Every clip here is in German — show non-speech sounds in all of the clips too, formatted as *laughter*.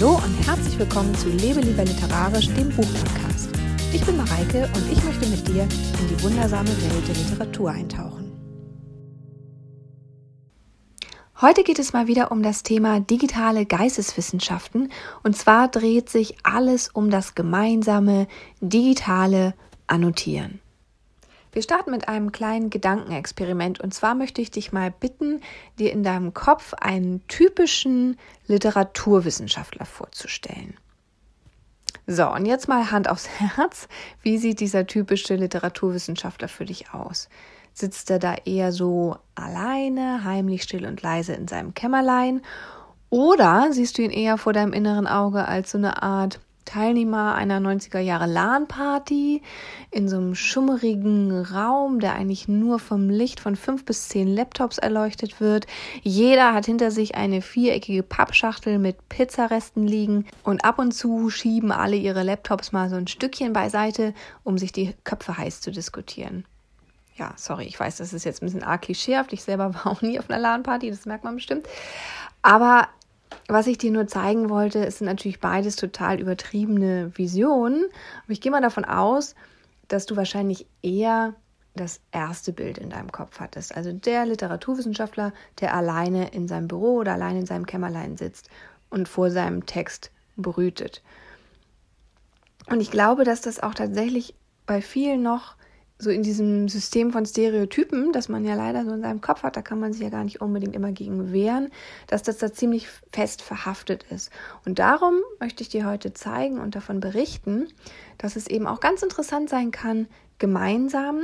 Hallo und herzlich willkommen zu Lebe lieber literarisch, dem Buchpodcast. Ich bin Mareike und ich möchte mit dir in die wundersame Welt der Literatur eintauchen. Heute geht es mal wieder um das Thema digitale Geisteswissenschaften und zwar dreht sich alles um das gemeinsame digitale Annotieren. Wir starten mit einem kleinen Gedankenexperiment und zwar möchte ich dich mal bitten, dir in deinem Kopf einen typischen Literaturwissenschaftler vorzustellen. So, und jetzt mal Hand aufs *laughs* Herz. Wie sieht dieser typische Literaturwissenschaftler für dich aus? Sitzt er da eher so alleine, heimlich still und leise in seinem Kämmerlein? Oder siehst du ihn eher vor deinem inneren Auge als so eine Art Teilnehmer einer 90er Jahre LAN-Party in so einem schummerigen Raum, der eigentlich nur vom Licht von fünf bis zehn Laptops erleuchtet wird. Jeder hat hinter sich eine viereckige Pappschachtel mit Pizzaresten liegen und ab und zu schieben alle ihre Laptops mal so ein Stückchen beiseite, um sich die Köpfe heiß zu diskutieren. Ja, sorry, ich weiß, das ist jetzt ein bisschen arg klischeehaft. Ich selber *laughs* war auch nie auf einer LAN-Party, das merkt man bestimmt. Aber was ich dir nur zeigen wollte, ist natürlich beides total übertriebene Visionen. Aber ich gehe mal davon aus, dass du wahrscheinlich eher das erste Bild in deinem Kopf hattest. Also der Literaturwissenschaftler, der alleine in seinem Büro oder alleine in seinem Kämmerlein sitzt und vor seinem Text brütet. Und ich glaube, dass das auch tatsächlich bei vielen noch so in diesem System von Stereotypen, das man ja leider so in seinem Kopf hat, da kann man sich ja gar nicht unbedingt immer gegen wehren, dass das da ziemlich fest verhaftet ist. Und darum möchte ich dir heute zeigen und davon berichten, dass es eben auch ganz interessant sein kann, gemeinsam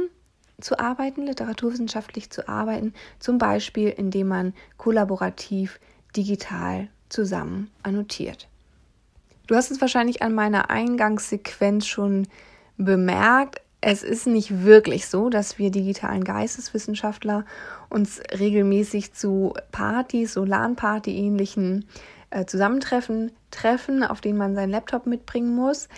zu arbeiten, literaturwissenschaftlich zu arbeiten, zum Beispiel indem man kollaborativ digital zusammen annotiert. Du hast es wahrscheinlich an meiner Eingangssequenz schon bemerkt es ist nicht wirklich so, dass wir digitalen Geisteswissenschaftler uns regelmäßig zu Partys, so LAN-Party-ähnlichen äh, Zusammentreffen treffen, auf denen man seinen Laptop mitbringen muss.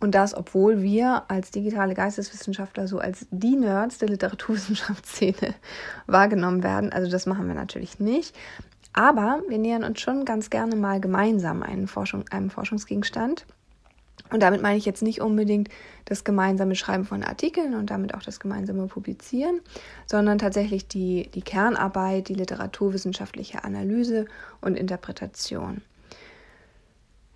Und das, obwohl wir als digitale Geisteswissenschaftler so als die Nerds der Literaturwissenschaftsszene *laughs* wahrgenommen werden. Also das machen wir natürlich nicht. Aber wir nähern uns schon ganz gerne mal gemeinsam Forschung, einem Forschungsgegenstand. Und damit meine ich jetzt nicht unbedingt das gemeinsame Schreiben von Artikeln und damit auch das gemeinsame Publizieren, sondern tatsächlich die, die Kernarbeit, die literaturwissenschaftliche Analyse und Interpretation.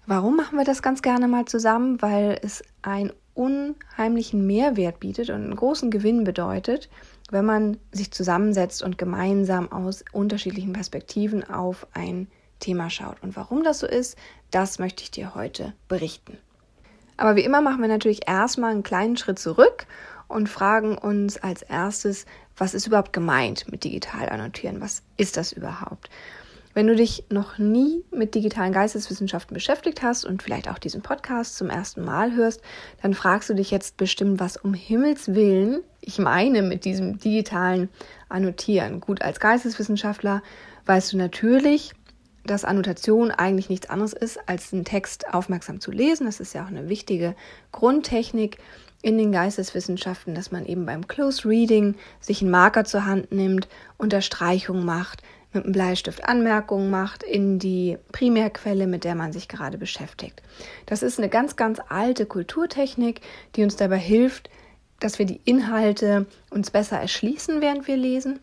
Warum machen wir das ganz gerne mal zusammen? Weil es einen unheimlichen Mehrwert bietet und einen großen Gewinn bedeutet, wenn man sich zusammensetzt und gemeinsam aus unterschiedlichen Perspektiven auf ein Thema schaut. Und warum das so ist, das möchte ich dir heute berichten. Aber wie immer machen wir natürlich erstmal einen kleinen Schritt zurück und fragen uns als erstes, was ist überhaupt gemeint mit digital annotieren? Was ist das überhaupt? Wenn du dich noch nie mit digitalen Geisteswissenschaften beschäftigt hast und vielleicht auch diesen Podcast zum ersten Mal hörst, dann fragst du dich jetzt bestimmt, was um Himmels willen ich meine mit diesem digitalen Annotieren. Gut, als Geisteswissenschaftler weißt du natürlich, dass Annotation eigentlich nichts anderes ist, als einen Text aufmerksam zu lesen. Das ist ja auch eine wichtige Grundtechnik in den Geisteswissenschaften, dass man eben beim Close Reading sich einen Marker zur Hand nimmt, Unterstreichungen macht, mit einem Bleistift Anmerkungen macht in die Primärquelle, mit der man sich gerade beschäftigt. Das ist eine ganz, ganz alte Kulturtechnik, die uns dabei hilft, dass wir die Inhalte uns besser erschließen, während wir lesen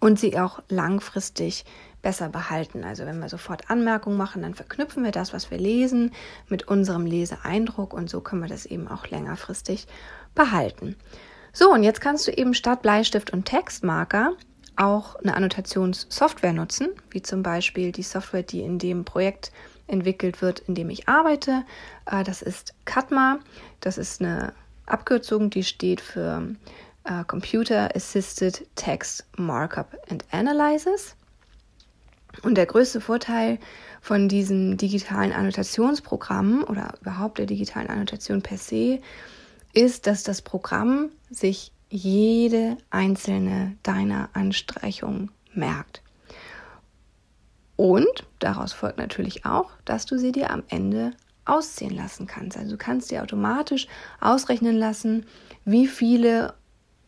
und sie auch langfristig besser behalten. Also wenn wir sofort Anmerkungen machen, dann verknüpfen wir das, was wir lesen, mit unserem Leseeindruck und so können wir das eben auch längerfristig behalten. So, und jetzt kannst du eben statt Bleistift und Textmarker auch eine Annotationssoftware nutzen, wie zum Beispiel die Software, die in dem Projekt entwickelt wird, in dem ich arbeite. Äh, das ist CATMA. Das ist eine Abkürzung, die steht für äh, Computer Assisted Text Markup and Analysis. Und der größte Vorteil von diesen digitalen Annotationsprogrammen oder überhaupt der digitalen Annotation per se ist, dass das Programm sich jede einzelne deiner Anstreichungen merkt. Und daraus folgt natürlich auch, dass du sie dir am Ende ausziehen lassen kannst. Also du kannst dir automatisch ausrechnen lassen, wie viele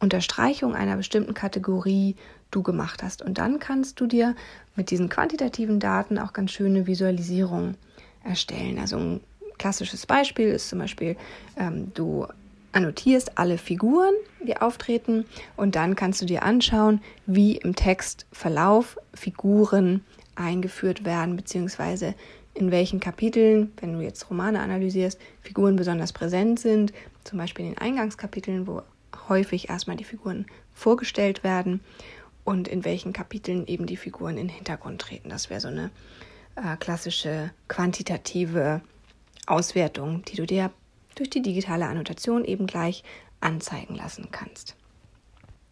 Unterstreichungen einer bestimmten Kategorie du gemacht hast. Und dann kannst du dir mit diesen quantitativen Daten auch ganz schöne Visualisierungen erstellen. Also ein klassisches Beispiel ist zum Beispiel, ähm, du annotierst alle Figuren, die auftreten und dann kannst du dir anschauen, wie im Textverlauf Figuren eingeführt werden, beziehungsweise in welchen Kapiteln, wenn du jetzt Romane analysierst, Figuren besonders präsent sind, zum Beispiel in den Eingangskapiteln, wo häufig erstmal die Figuren vorgestellt werden und in welchen Kapiteln eben die Figuren in den Hintergrund treten. Das wäre so eine äh, klassische quantitative Auswertung, die du dir durch die digitale Annotation eben gleich anzeigen lassen kannst.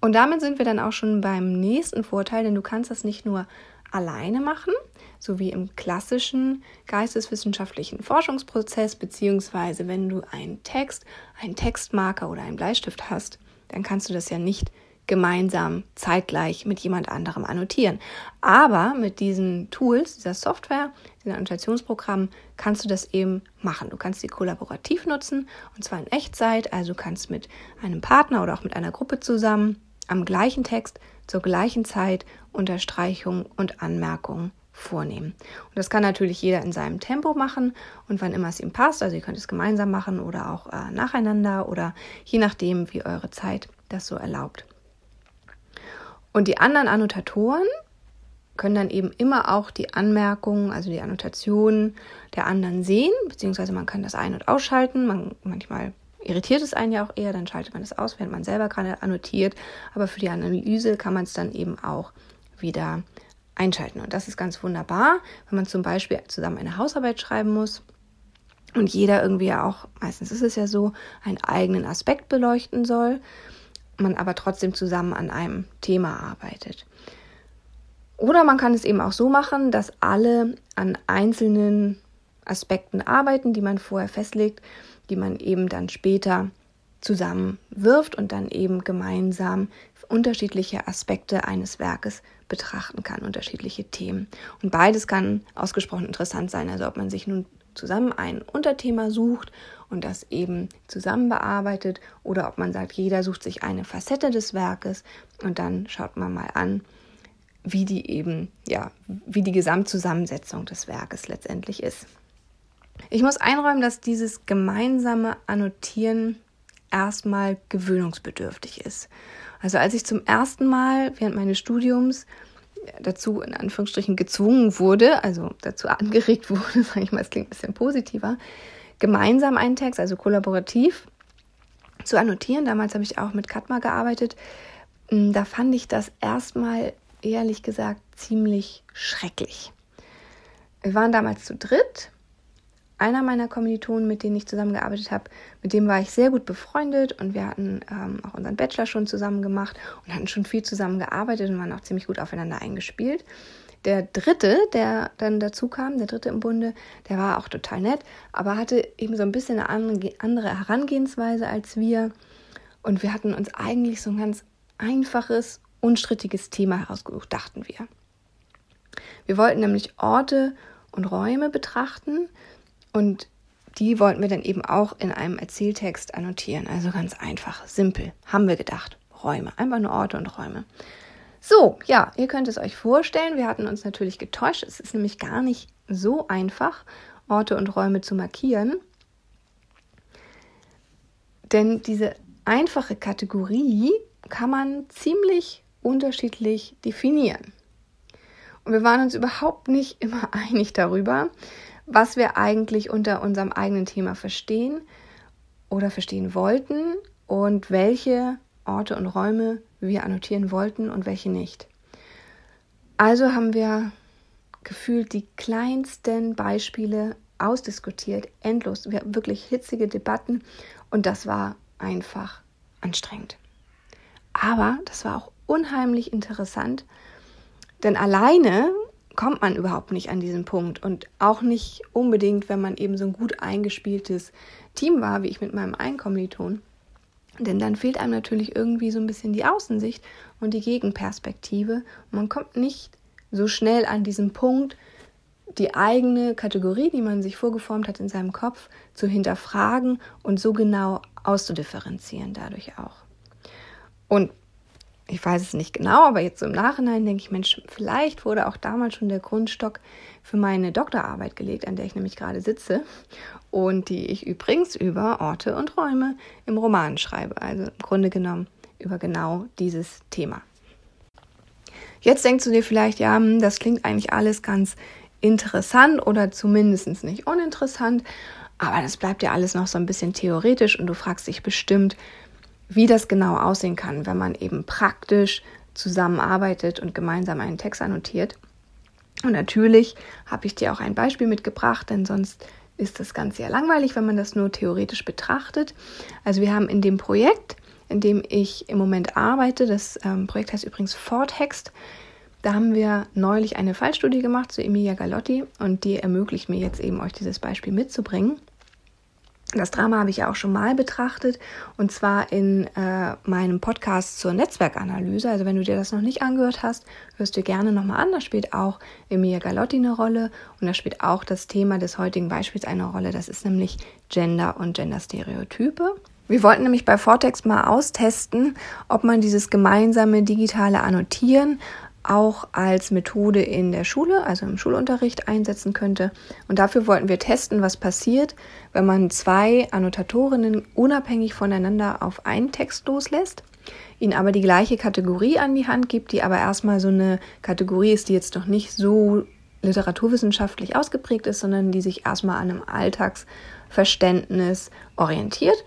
Und damit sind wir dann auch schon beim nächsten Vorteil, denn du kannst das nicht nur alleine machen, so wie im klassischen geisteswissenschaftlichen Forschungsprozess, beziehungsweise wenn du einen Text, einen Textmarker oder einen Bleistift hast, dann kannst du das ja nicht gemeinsam zeitgleich mit jemand anderem annotieren. Aber mit diesen Tools, dieser Software, diesen Annotationsprogrammen, kannst du das eben machen. Du kannst sie kollaborativ nutzen und zwar in Echtzeit. Also du kannst mit einem Partner oder auch mit einer Gruppe zusammen am gleichen Text zur gleichen Zeit Unterstreichungen und Anmerkungen vornehmen. Und das kann natürlich jeder in seinem Tempo machen und wann immer es ihm passt. Also ihr könnt es gemeinsam machen oder auch äh, nacheinander oder je nachdem, wie eure Zeit das so erlaubt. Und die anderen Annotatoren können dann eben immer auch die Anmerkungen, also die Annotationen der anderen sehen, beziehungsweise man kann das ein- und ausschalten. Man, manchmal irritiert es einen ja auch eher, dann schaltet man das aus, während man selber gerade annotiert. Aber für die Analyse kann man es dann eben auch wieder einschalten. Und das ist ganz wunderbar, wenn man zum Beispiel zusammen eine Hausarbeit schreiben muss und jeder irgendwie ja auch, meistens ist es ja so, einen eigenen Aspekt beleuchten soll man aber trotzdem zusammen an einem Thema arbeitet. Oder man kann es eben auch so machen, dass alle an einzelnen Aspekten arbeiten, die man vorher festlegt, die man eben dann später zusammenwirft und dann eben gemeinsam unterschiedliche Aspekte eines Werkes betrachten kann, unterschiedliche Themen. Und beides kann ausgesprochen interessant sein. Also ob man sich nun zusammen ein Unterthema sucht und das eben zusammen bearbeitet oder ob man sagt, jeder sucht sich eine Facette des Werkes und dann schaut man mal an, wie die eben, ja, wie die Gesamtzusammensetzung des Werkes letztendlich ist. Ich muss einräumen, dass dieses gemeinsame Annotieren erstmal gewöhnungsbedürftig ist. Also als ich zum ersten Mal während meines Studiums dazu in Anführungsstrichen gezwungen wurde, also dazu angeregt *laughs* wurde, sage ich mal, es klingt ein bisschen positiver, gemeinsam einen Text, also kollaborativ zu annotieren. Damals habe ich auch mit Katma gearbeitet. Hm, da fand ich das erstmal ehrlich gesagt ziemlich schrecklich. Wir waren damals zu dritt einer meiner Kommilitonen, mit denen ich zusammengearbeitet habe, mit dem war ich sehr gut befreundet und wir hatten ähm, auch unseren Bachelor schon zusammen gemacht und hatten schon viel zusammen gearbeitet und waren auch ziemlich gut aufeinander eingespielt. Der dritte, der dann dazu kam, der dritte im Bunde, der war auch total nett, aber hatte eben so ein bisschen eine andere Herangehensweise als wir. Und wir hatten uns eigentlich so ein ganz einfaches, unstrittiges Thema herausgesucht, dachten wir. Wir wollten nämlich Orte und Räume betrachten, und die wollten wir dann eben auch in einem Erzähltext annotieren. Also ganz einfach, simpel, haben wir gedacht. Räume, einfach nur Orte und Räume. So, ja, ihr könnt es euch vorstellen, wir hatten uns natürlich getäuscht. Es ist nämlich gar nicht so einfach, Orte und Räume zu markieren. Denn diese einfache Kategorie kann man ziemlich unterschiedlich definieren. Und wir waren uns überhaupt nicht *laughs* immer einig darüber, was wir eigentlich unter unserem eigenen Thema verstehen oder verstehen wollten und welche Orte und Räume wir annotieren wollten und welche nicht. Also haben wir gefühlt die kleinsten Beispiele ausdiskutiert, endlos, wir wirklich hitzige Debatten und das war einfach anstrengend. Aber das war auch unheimlich interessant, denn alleine kommt man überhaupt nicht an diesen Punkt und auch nicht unbedingt, wenn man eben so ein gut eingespieltes Team war, wie ich mit meinem Einkommiliton. Denn dann fehlt einem natürlich irgendwie so ein bisschen die Außensicht und die Gegenperspektive. Und man kommt nicht so schnell an diesen Punkt, die eigene Kategorie, die man sich vorgeformt hat in seinem Kopf, zu hinterfragen und so genau auszudifferenzieren dadurch auch. Und Ich weiß es nicht genau, aber jetzt so im Nachhinein denke ich, Mensch, vielleicht wurde auch damals schon der Grundstock für meine Doktorarbeit gelegt, an der ich nämlich gerade sitze und die ich übrigens über Orte und Räume im Roman schreibe. Also im Grunde genommen über genau dieses Thema. Jetzt denkst du dir vielleicht, ja, hm, das klingt eigentlich alles ganz interessant oder zumindest nicht uninteressant, aber das bleibt ja alles noch so ein bisschen theoretisch und du fragst dich bestimmt, wie das genau aussehen kann, wenn man eben praktisch zusammenarbeitet und gemeinsam einen Text annotiert. Und natürlich habe ich dir auch ein Beispiel mitgebracht, denn sonst ist das Ganze ja langweilig, wenn man das nur theoretisch betrachtet. Also wir haben in dem Projekt, in dem ich im Moment arbeite, das ähm, Projekt heißt übrigens Vortext, da haben wir neulich eine Fallstudie gemacht zu Emilia Galotti und die ermöglicht mir jetzt eben euch dieses Beispiel mitzubringen. Das Drama habe ich ja auch schon mal betrachtet und zwar in äh, meinem Podcast zur Netzwerkanalyse. Also wenn du dir das noch nicht angehört hast, hörst du gerne nochmal an. Da spielt auch Emilia Galotti eine Rolle und da spielt auch das Thema des heutigen Beispiels eine Rolle. Das ist nämlich Gender und Genderstereotype. Wir wollten nämlich bei Vortext mal austesten, ob man dieses gemeinsame digitale Annotieren auch als Methode in der Schule, also im Schulunterricht einsetzen könnte. Und dafür wollten wir testen, was passiert, wenn man zwei Annotatorinnen unabhängig voneinander auf einen Text loslässt, ihnen aber die gleiche Kategorie an die Hand gibt, die aber erstmal so eine Kategorie ist, die jetzt noch nicht so literaturwissenschaftlich ausgeprägt ist, sondern die sich erstmal an einem Alltagsverständnis orientiert.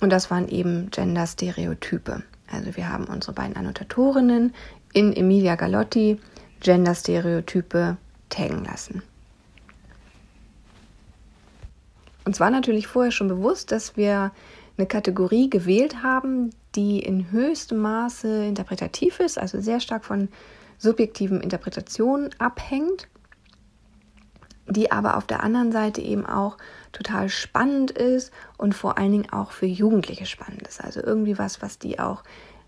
Und das waren eben Gender-Stereotype. Also wir haben unsere beiden Annotatorinnen in Emilia Galotti Gender-Stereotype taggen lassen. Uns war natürlich vorher schon bewusst, dass wir eine Kategorie gewählt haben, die in höchstem Maße interpretativ ist, also sehr stark von subjektiven Interpretationen abhängt, die aber auf der anderen Seite eben auch total spannend ist und vor allen Dingen auch für Jugendliche spannend ist. Also irgendwie was, was die auch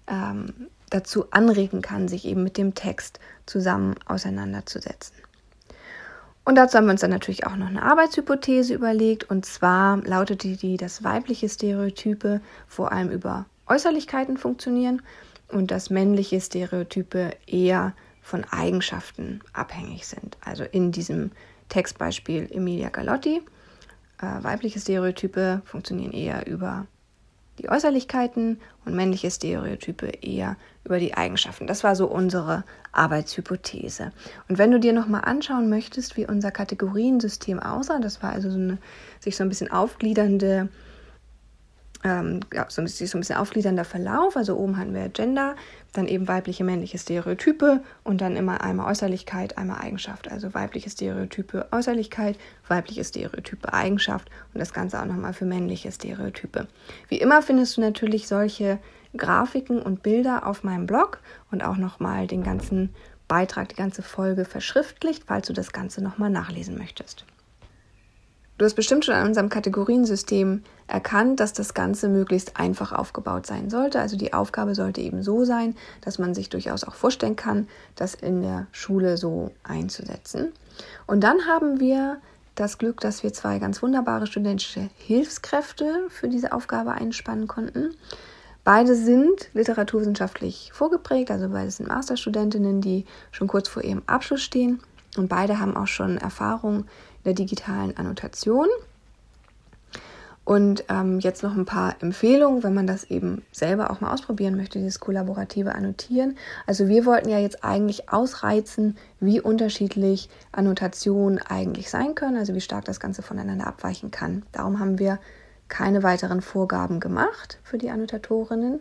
ähm, dazu anregen kann, sich eben mit dem Text zusammen auseinanderzusetzen. Und dazu haben wir uns dann natürlich auch noch eine Arbeitshypothese überlegt. Und zwar lautete die, dass weibliche Stereotype vor allem über Äußerlichkeiten funktionieren und dass männliche Stereotype eher von Eigenschaften abhängig sind. Also in diesem Textbeispiel Emilia Galotti. Äh, weibliche Stereotype funktionieren eher über die Äußerlichkeiten und männliche Stereotype eher über die Eigenschaften. Das war so unsere Arbeitshypothese. Und wenn du dir nochmal anschauen möchtest, wie unser Kategoriensystem aussah, das war also so eine sich so ein bisschen aufgliedernde ähm, ja, so, ein bisschen, so ein bisschen aufgliedernder Verlauf. Also oben hatten wir Gender, dann eben weibliche, männliche Stereotype und dann immer einmal Äußerlichkeit, einmal Eigenschaft. Also weibliche Stereotype, Äußerlichkeit, weibliche Stereotype, Eigenschaft und das Ganze auch nochmal für männliche Stereotype. Wie immer findest du natürlich solche Grafiken und Bilder auf meinem Blog und auch nochmal den ganzen Beitrag, die ganze Folge verschriftlicht, falls du das Ganze nochmal nachlesen möchtest. Du hast bestimmt schon an unserem Kategoriensystem erkannt, dass das Ganze möglichst einfach aufgebaut sein sollte. Also die Aufgabe sollte eben so sein, dass man sich durchaus auch vorstellen kann, das in der Schule so einzusetzen. Und dann haben wir das Glück, dass wir zwei ganz wunderbare studentische Hilfskräfte für diese Aufgabe einspannen konnten. Beide sind literaturwissenschaftlich vorgeprägt, also beide sind Masterstudentinnen, die schon kurz vor ihrem Abschluss stehen. Und beide haben auch schon Erfahrung der digitalen Annotation. Und ähm, jetzt noch ein paar Empfehlungen, wenn man das eben selber auch mal ausprobieren möchte, dieses kollaborative Annotieren. Also wir wollten ja jetzt eigentlich ausreizen, wie unterschiedlich Annotationen eigentlich sein können, also wie stark das Ganze voneinander abweichen kann. Darum haben wir keine weiteren Vorgaben gemacht für die Annotatorinnen,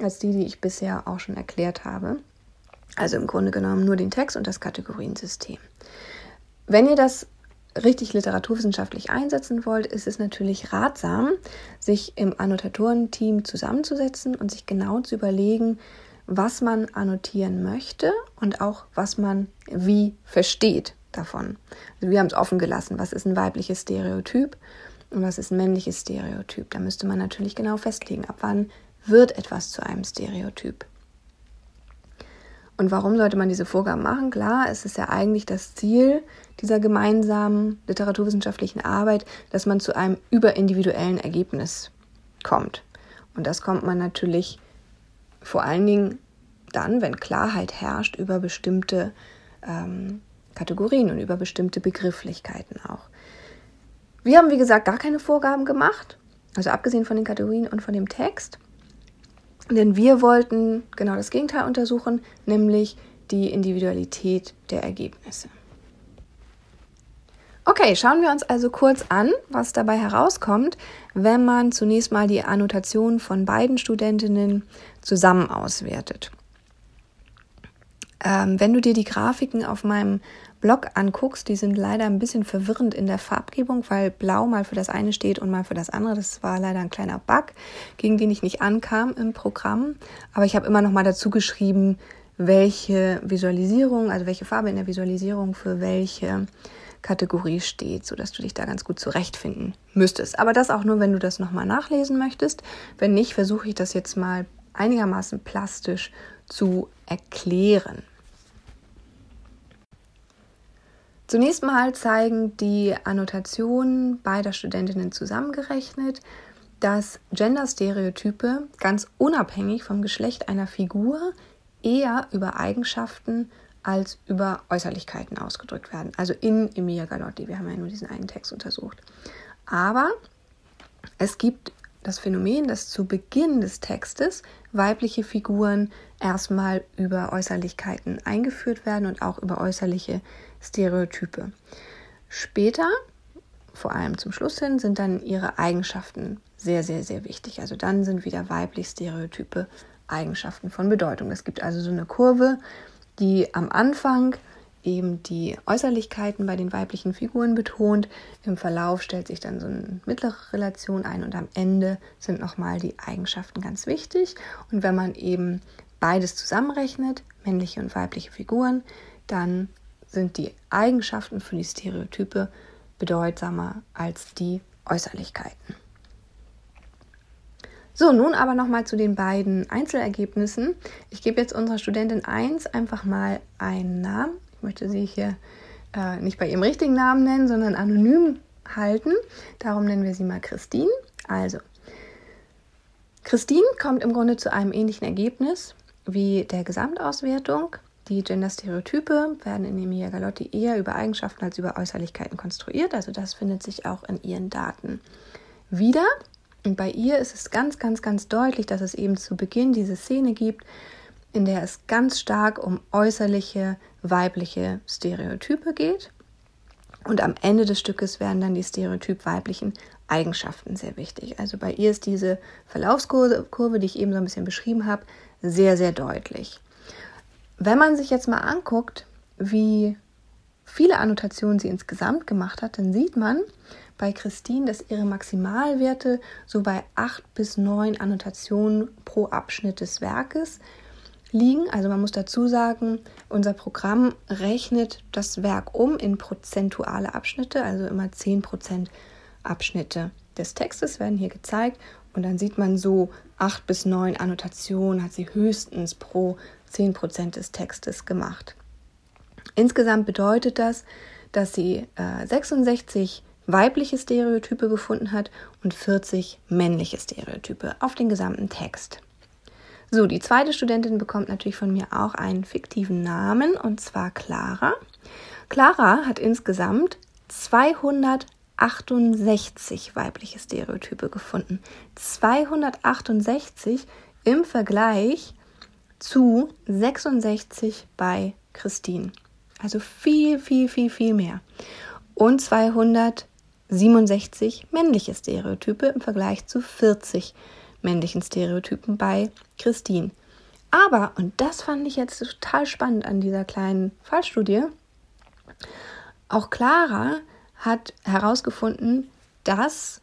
als die, die ich bisher auch schon erklärt habe. Also im Grunde genommen nur den Text und das Kategoriensystem. Wenn ihr das richtig literaturwissenschaftlich einsetzen wollt, ist es natürlich ratsam, sich im Annotatorenteam zusammenzusetzen und sich genau zu überlegen, was man annotieren möchte und auch was man wie versteht davon. Also wir haben es offen gelassen, was ist ein weibliches Stereotyp und was ist ein männliches Stereotyp. Da müsste man natürlich genau festlegen, ab wann wird etwas zu einem Stereotyp. Und warum sollte man diese Vorgaben machen? Klar, es ist ja eigentlich das Ziel dieser gemeinsamen literaturwissenschaftlichen Arbeit, dass man zu einem überindividuellen Ergebnis kommt. Und das kommt man natürlich vor allen Dingen dann, wenn Klarheit herrscht über bestimmte ähm, Kategorien und über bestimmte Begrifflichkeiten auch. Wir haben, wie gesagt, gar keine Vorgaben gemacht, also abgesehen von den Kategorien und von dem Text. Denn wir wollten genau das Gegenteil untersuchen, nämlich die Individualität der Ergebnisse. Okay, schauen wir uns also kurz an, was dabei herauskommt, wenn man zunächst mal die Annotation von beiden Studentinnen zusammen auswertet. Ähm, wenn du dir die Grafiken auf meinem Blog anguckst, die sind leider ein bisschen verwirrend in der Farbgebung, weil blau mal für das eine steht und mal für das andere. Das war leider ein kleiner Bug, gegen den ich nicht ankam im Programm. Aber ich habe immer noch mal dazu geschrieben, welche Visualisierung, also welche Farbe in der Visualisierung für welche Kategorie steht, sodass du dich da ganz gut zurechtfinden müsstest. Aber das auch nur, wenn du das nochmal nachlesen möchtest. Wenn nicht, versuche ich das jetzt mal einigermaßen plastisch zu erklären. Zunächst mal zeigen die Annotationen beider Studentinnen zusammengerechnet, dass Genderstereotype ganz unabhängig vom Geschlecht einer Figur eher über Eigenschaften als über Äußerlichkeiten ausgedrückt werden. Also in Emilia Galotti. Wir haben ja nur diesen einen Text untersucht. Aber es gibt das Phänomen, dass zu Beginn des Textes weibliche Figuren erstmal über Äußerlichkeiten eingeführt werden und auch über äußerliche Stereotype. Später, vor allem zum Schluss hin, sind dann ihre Eigenschaften sehr, sehr, sehr wichtig. Also dann sind wieder weiblich Stereotype Eigenschaften von Bedeutung. Es gibt also so eine Kurve, die am Anfang eben die Äußerlichkeiten bei den weiblichen Figuren betont. Im Verlauf stellt sich dann so eine mittlere Relation ein und am Ende sind nochmal die Eigenschaften ganz wichtig. Und wenn man eben beides zusammenrechnet, männliche und weibliche Figuren, dann sind die Eigenschaften für die Stereotype bedeutsamer als die Äußerlichkeiten. So, nun aber nochmal zu den beiden Einzelergebnissen. Ich gebe jetzt unserer Studentin 1 einfach mal einen Namen. Ich möchte sie hier äh, nicht bei ihrem richtigen Namen nennen, sondern anonym halten. Darum nennen wir sie mal Christine. Also, Christine kommt im Grunde zu einem ähnlichen Ergebnis wie der Gesamtauswertung. Die Genderstereotype werden in Emilia Galotti eher über Eigenschaften als über Äußerlichkeiten konstruiert. Also das findet sich auch in ihren Daten wieder. Und bei ihr ist es ganz, ganz, ganz deutlich, dass es eben zu Beginn diese Szene gibt, in der es ganz stark um äußerliche weibliche Stereotype geht. Und am Ende des Stückes werden dann die stereotyp weiblichen Eigenschaften sehr wichtig. Also bei ihr ist diese Verlaufskurve, die ich eben so ein bisschen beschrieben habe, sehr, sehr deutlich. Wenn man sich jetzt mal anguckt, wie viele Annotationen sie insgesamt gemacht hat, dann sieht man, bei Christine, dass ihre Maximalwerte so bei 8 bis 9 Annotationen pro Abschnitt des Werkes liegen. Also man muss dazu sagen, unser Programm rechnet das Werk um in prozentuale Abschnitte, also immer 10% Abschnitte des Textes werden hier gezeigt und dann sieht man so 8 bis 9 Annotationen hat sie höchstens pro 10% des Textes gemacht. Insgesamt bedeutet das, dass sie äh, 66 weibliche Stereotype gefunden hat und 40 männliche Stereotype auf den gesamten Text. So, die zweite Studentin bekommt natürlich von mir auch einen fiktiven Namen und zwar Clara. Clara hat insgesamt 268 weibliche Stereotype gefunden. 268 im Vergleich zu 66 bei Christine. Also viel, viel, viel, viel mehr. Und 200 67 männliche Stereotype im Vergleich zu 40 männlichen Stereotypen bei Christine. Aber, und das fand ich jetzt total spannend an dieser kleinen Fallstudie, auch Clara hat herausgefunden, dass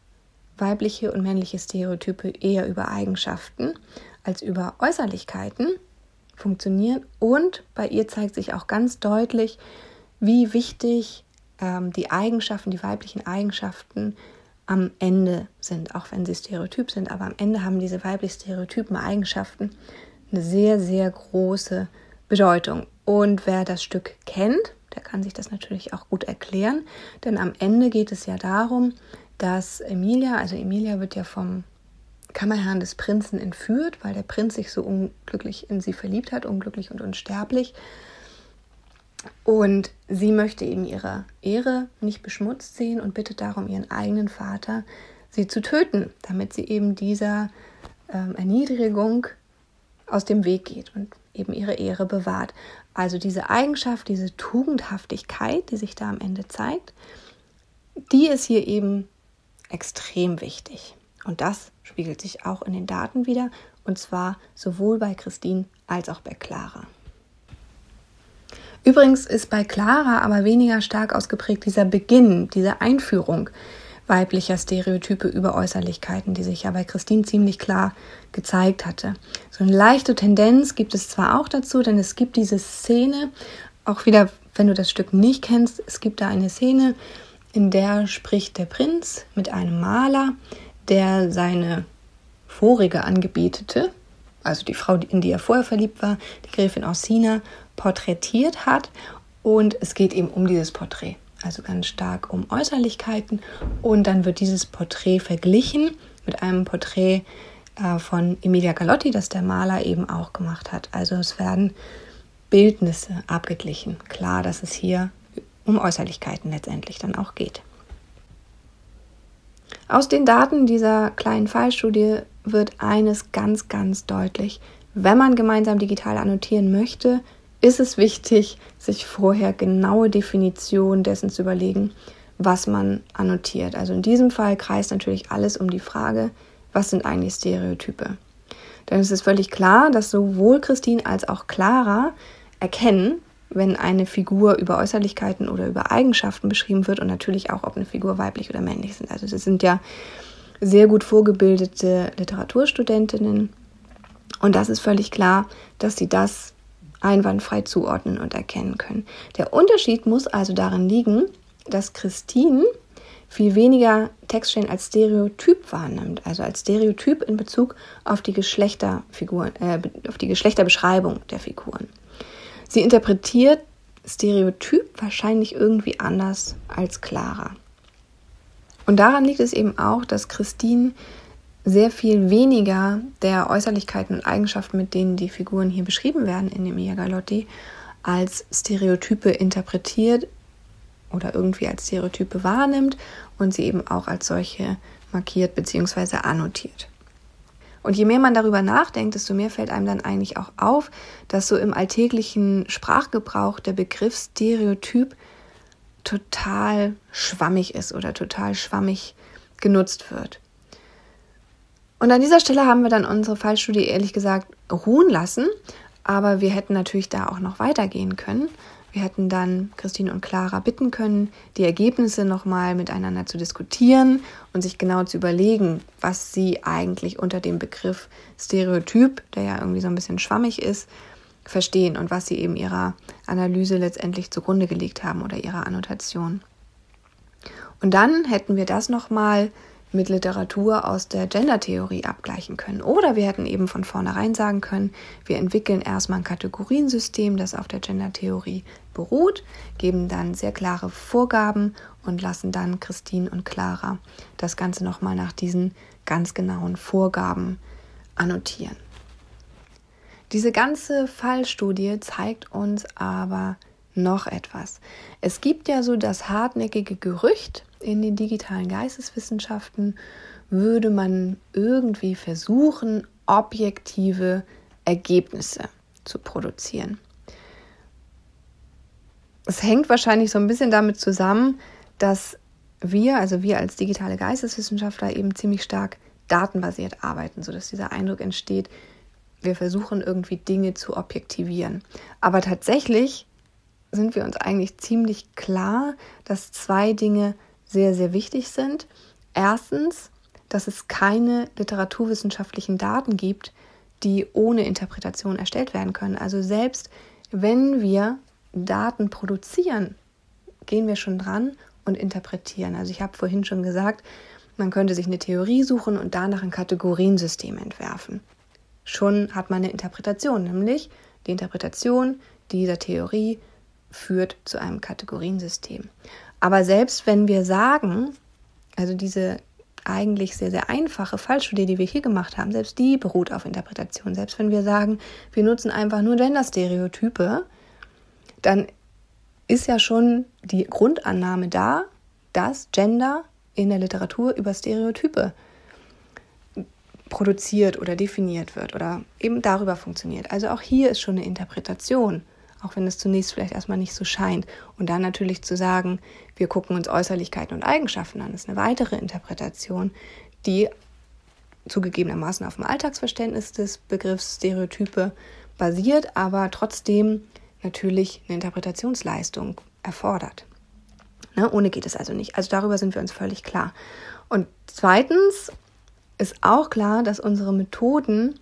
weibliche und männliche Stereotype eher über Eigenschaften als über Äußerlichkeiten funktionieren. Und bei ihr zeigt sich auch ganz deutlich, wie wichtig ähm, die Eigenschaften, die weiblichen Eigenschaften am Ende sind, auch wenn sie stereotyp sind, aber am Ende haben diese weiblich stereotypen Eigenschaften eine sehr, sehr große Bedeutung. Und wer das Stück kennt, der kann sich das natürlich auch gut erklären, denn am Ende geht es ja darum, dass Emilia, also Emilia wird ja vom Kammerherrn des Prinzen entführt, weil der Prinz sich so unglücklich in sie verliebt hat, unglücklich und unsterblich. Und sie möchte eben ihre Ehre nicht beschmutzt sehen und bittet darum ihren eigenen Vater, sie zu töten, damit sie eben dieser ähm, Erniedrigung aus dem Weg geht und eben ihre Ehre bewahrt. Also diese Eigenschaft, diese Tugendhaftigkeit, die sich da am Ende zeigt, die ist hier eben extrem wichtig. Und das spiegelt sich auch in den Daten wieder, und zwar sowohl bei Christine als auch bei Clara. Übrigens ist bei Clara aber weniger stark ausgeprägt dieser Beginn, diese Einführung weiblicher Stereotype über Äußerlichkeiten, die sich ja bei Christine ziemlich klar gezeigt hatte. So eine leichte Tendenz gibt es zwar auch dazu, denn es gibt diese Szene, auch wieder, wenn du das Stück nicht kennst, es gibt da eine Szene, in der spricht der Prinz mit einem Maler, der seine vorige Angebetete, also die Frau, in die er vorher verliebt war, die Gräfin Orsina, porträtiert hat. Und es geht eben um dieses Porträt, also ganz stark um Äußerlichkeiten. Und dann wird dieses Porträt verglichen mit einem Porträt äh, von Emilia Galotti, das der Maler eben auch gemacht hat. Also es werden Bildnisse abgeglichen. Klar, dass es hier um Äußerlichkeiten letztendlich dann auch geht. Aus den Daten dieser kleinen Fallstudie wird eines ganz, ganz deutlich. Wenn man gemeinsam digital annotieren möchte, ist es wichtig, sich vorher genaue Definitionen dessen zu überlegen, was man annotiert. Also in diesem Fall kreist natürlich alles um die Frage, was sind eigentlich Stereotype? Denn es ist völlig klar, dass sowohl Christine als auch Clara erkennen, wenn eine Figur über Äußerlichkeiten oder über Eigenschaften beschrieben wird und natürlich auch, ob eine Figur weiblich oder männlich sind. Also das sind ja sehr gut vorgebildete Literaturstudentinnen und das ist völlig klar, dass sie das einwandfrei zuordnen und erkennen können. Der Unterschied muss also darin liegen, dass Christine viel weniger Textstellen als Stereotyp wahrnimmt, also als Stereotyp in Bezug auf die Geschlechterfiguren, äh, auf die Geschlechterbeschreibung der Figuren. Sie interpretiert Stereotyp wahrscheinlich irgendwie anders als Clara. Und daran liegt es eben auch, dass Christine sehr viel weniger der Äußerlichkeiten und Eigenschaften, mit denen die Figuren hier beschrieben werden in dem Galotti, als Stereotype interpretiert oder irgendwie als Stereotype wahrnimmt und sie eben auch als solche markiert bzw. annotiert. Und je mehr man darüber nachdenkt, desto mehr fällt einem dann eigentlich auch auf, dass so im alltäglichen Sprachgebrauch der Begriff Stereotyp total schwammig ist oder total schwammig genutzt wird. Und an dieser Stelle haben wir dann unsere Fallstudie ehrlich gesagt ruhen lassen, aber wir hätten natürlich da auch noch weitergehen können. Wir hätten dann Christine und Clara bitten können, die Ergebnisse nochmal miteinander zu diskutieren und sich genau zu überlegen, was sie eigentlich unter dem Begriff Stereotyp, der ja irgendwie so ein bisschen schwammig ist, verstehen und was sie eben ihrer Analyse letztendlich zugrunde gelegt haben oder ihrer Annotation. Und dann hätten wir das nochmal mit Literatur aus der Gender-Theorie abgleichen können. Oder wir hätten eben von vornherein sagen können, wir entwickeln erstmal ein Kategoriensystem, das auf der Gender-Theorie beruht, geben dann sehr klare Vorgaben und lassen dann Christine und Clara das Ganze nochmal nach diesen ganz genauen Vorgaben annotieren. Diese ganze Fallstudie zeigt uns aber noch etwas. Es gibt ja so das hartnäckige Gerücht, in den digitalen Geisteswissenschaften würde man irgendwie versuchen, objektive Ergebnisse zu produzieren. Es hängt wahrscheinlich so ein bisschen damit zusammen, dass wir, also wir als digitale Geisteswissenschaftler eben ziemlich stark datenbasiert arbeiten, sodass dieser Eindruck entsteht, wir versuchen irgendwie Dinge zu objektivieren. Aber tatsächlich sind wir uns eigentlich ziemlich klar, dass zwei Dinge sehr, sehr wichtig sind. Erstens, dass es keine literaturwissenschaftlichen Daten gibt, die ohne Interpretation erstellt werden können. Also selbst wenn wir Daten produzieren, gehen wir schon dran und interpretieren. Also ich habe vorhin schon gesagt, man könnte sich eine Theorie suchen und danach ein Kategoriensystem entwerfen. Schon hat man eine Interpretation, nämlich die Interpretation dieser Theorie führt zu einem Kategoriensystem. Aber selbst wenn wir sagen, also diese eigentlich sehr, sehr einfache Fallstudie, die wir hier gemacht haben, selbst die beruht auf Interpretation. Selbst wenn wir sagen, wir nutzen einfach nur Gender-Stereotype, dann ist ja schon die Grundannahme da, dass Gender in der Literatur über Stereotype produziert oder definiert wird oder eben darüber funktioniert. Also auch hier ist schon eine Interpretation, auch wenn es zunächst vielleicht erstmal nicht so scheint. Und dann natürlich zu sagen, wir gucken uns Äußerlichkeiten und Eigenschaften an, ist eine weitere Interpretation, die zugegebenermaßen auf dem Alltagsverständnis des Begriffs Stereotype basiert, aber trotzdem natürlich eine Interpretationsleistung erfordert. Ne, ohne geht es also nicht. Also darüber sind wir uns völlig klar. Und zweitens ist auch klar, dass unsere Methoden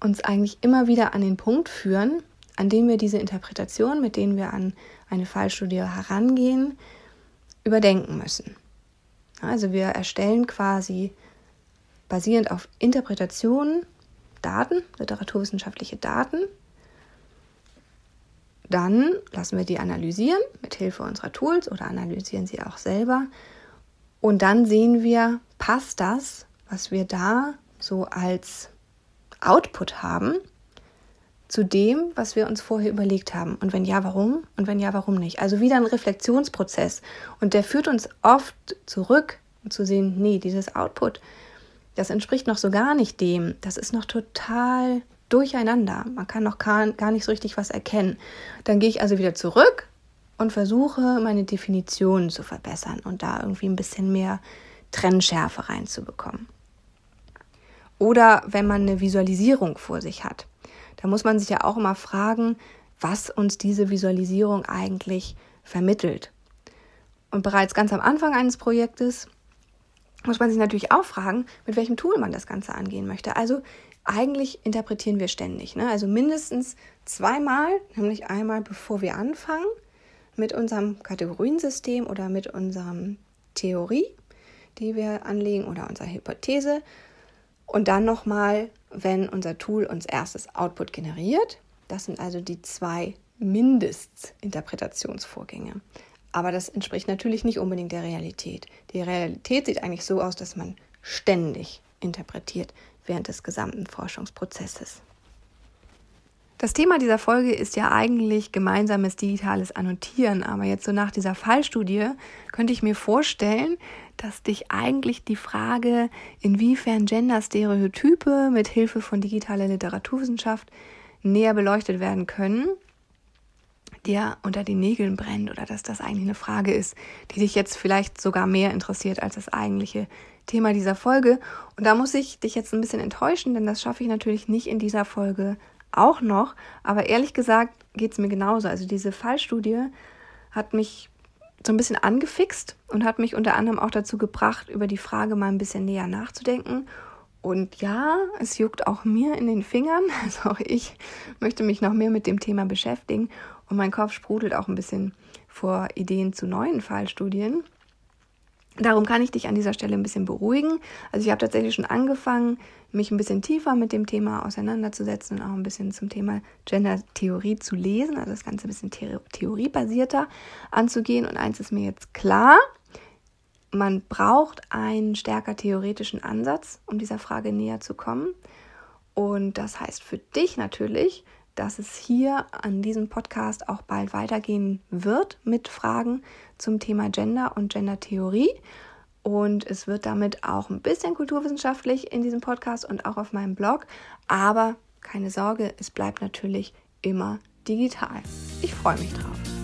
uns eigentlich immer wieder an den Punkt führen, an dem wir diese Interpretation, mit denen wir an eine Fallstudie herangehen, überdenken müssen. Also wir erstellen quasi basierend auf Interpretationen Daten, literaturwissenschaftliche Daten. Dann lassen wir die analysieren mit Hilfe unserer Tools oder analysieren sie auch selber. Und dann sehen wir, passt das was wir da so als Output haben, zu dem, was wir uns vorher überlegt haben. Und wenn ja, warum? Und wenn ja, warum nicht? Also wieder ein Reflexionsprozess. Und der führt uns oft zurück, um zu sehen, nee, dieses Output, das entspricht noch so gar nicht dem. Das ist noch total durcheinander. Man kann noch gar, gar nicht so richtig was erkennen. Dann gehe ich also wieder zurück und versuche, meine Definitionen zu verbessern und da irgendwie ein bisschen mehr Trennschärfe reinzubekommen. Oder wenn man eine Visualisierung vor sich hat. Da muss man sich ja auch immer fragen, was uns diese Visualisierung eigentlich vermittelt. Und bereits ganz am Anfang eines Projektes muss man sich natürlich auch fragen, mit welchem Tool man das Ganze angehen möchte. Also eigentlich interpretieren wir ständig. Ne? Also mindestens zweimal, nämlich einmal bevor wir anfangen mit unserem Kategoriensystem oder mit unserem Theorie, die wir anlegen oder unserer Hypothese und dann nochmal, wenn unser Tool uns erstes Output generiert. Das sind also die zwei Mindestinterpretationsvorgänge. Aber das entspricht natürlich nicht unbedingt der Realität. Die Realität sieht eigentlich so aus, dass man ständig interpretiert während des gesamten Forschungsprozesses. Das Thema dieser Folge ist ja eigentlich gemeinsames digitales Annotieren, aber jetzt so nach dieser Fallstudie könnte ich mir vorstellen, dass dich eigentlich die Frage, inwiefern Gender-Stereotype mit Hilfe von digitaler Literaturwissenschaft näher beleuchtet werden können, dir unter den Nägeln brennt oder dass das eigentlich eine Frage ist, die dich jetzt vielleicht sogar mehr interessiert als das eigentliche Thema dieser Folge. Und da muss ich dich jetzt ein bisschen enttäuschen, denn das schaffe ich natürlich nicht in dieser Folge auch noch. Aber ehrlich gesagt geht es mir genauso. Also diese Fallstudie hat mich so ein bisschen angefixt und hat mich unter anderem auch dazu gebracht, über die Frage mal ein bisschen näher nachzudenken. Und ja, es juckt auch mir in den Fingern. *laughs* Also auch ich möchte mich noch mehr mit dem Thema beschäftigen. Und mein Kopf sprudelt auch ein bisschen vor Ideen zu neuen Fallstudien. Darum kann ich dich an dieser Stelle ein bisschen beruhigen. Also ich habe tatsächlich schon angefangen, mich ein bisschen tiefer mit dem Thema auseinanderzusetzen und auch ein bisschen zum Thema Gender-Theorie zu lesen, also das Ganze ein bisschen theoriebasierter anzugehen. Und eins ist mir jetzt klar, man braucht einen stärker theoretischen Ansatz, um dieser Frage näher zu kommen. Und das heißt für dich natürlich, dass es hier an diesem Podcast auch bald weitergehen wird mit Fragen zum Thema Gender und Gendertheorie. Und es wird damit auch ein bisschen kulturwissenschaftlich in diesem Podcast und auch auf meinem Blog. Aber keine Sorge, es bleibt natürlich immer digital. Ich freue mich drauf.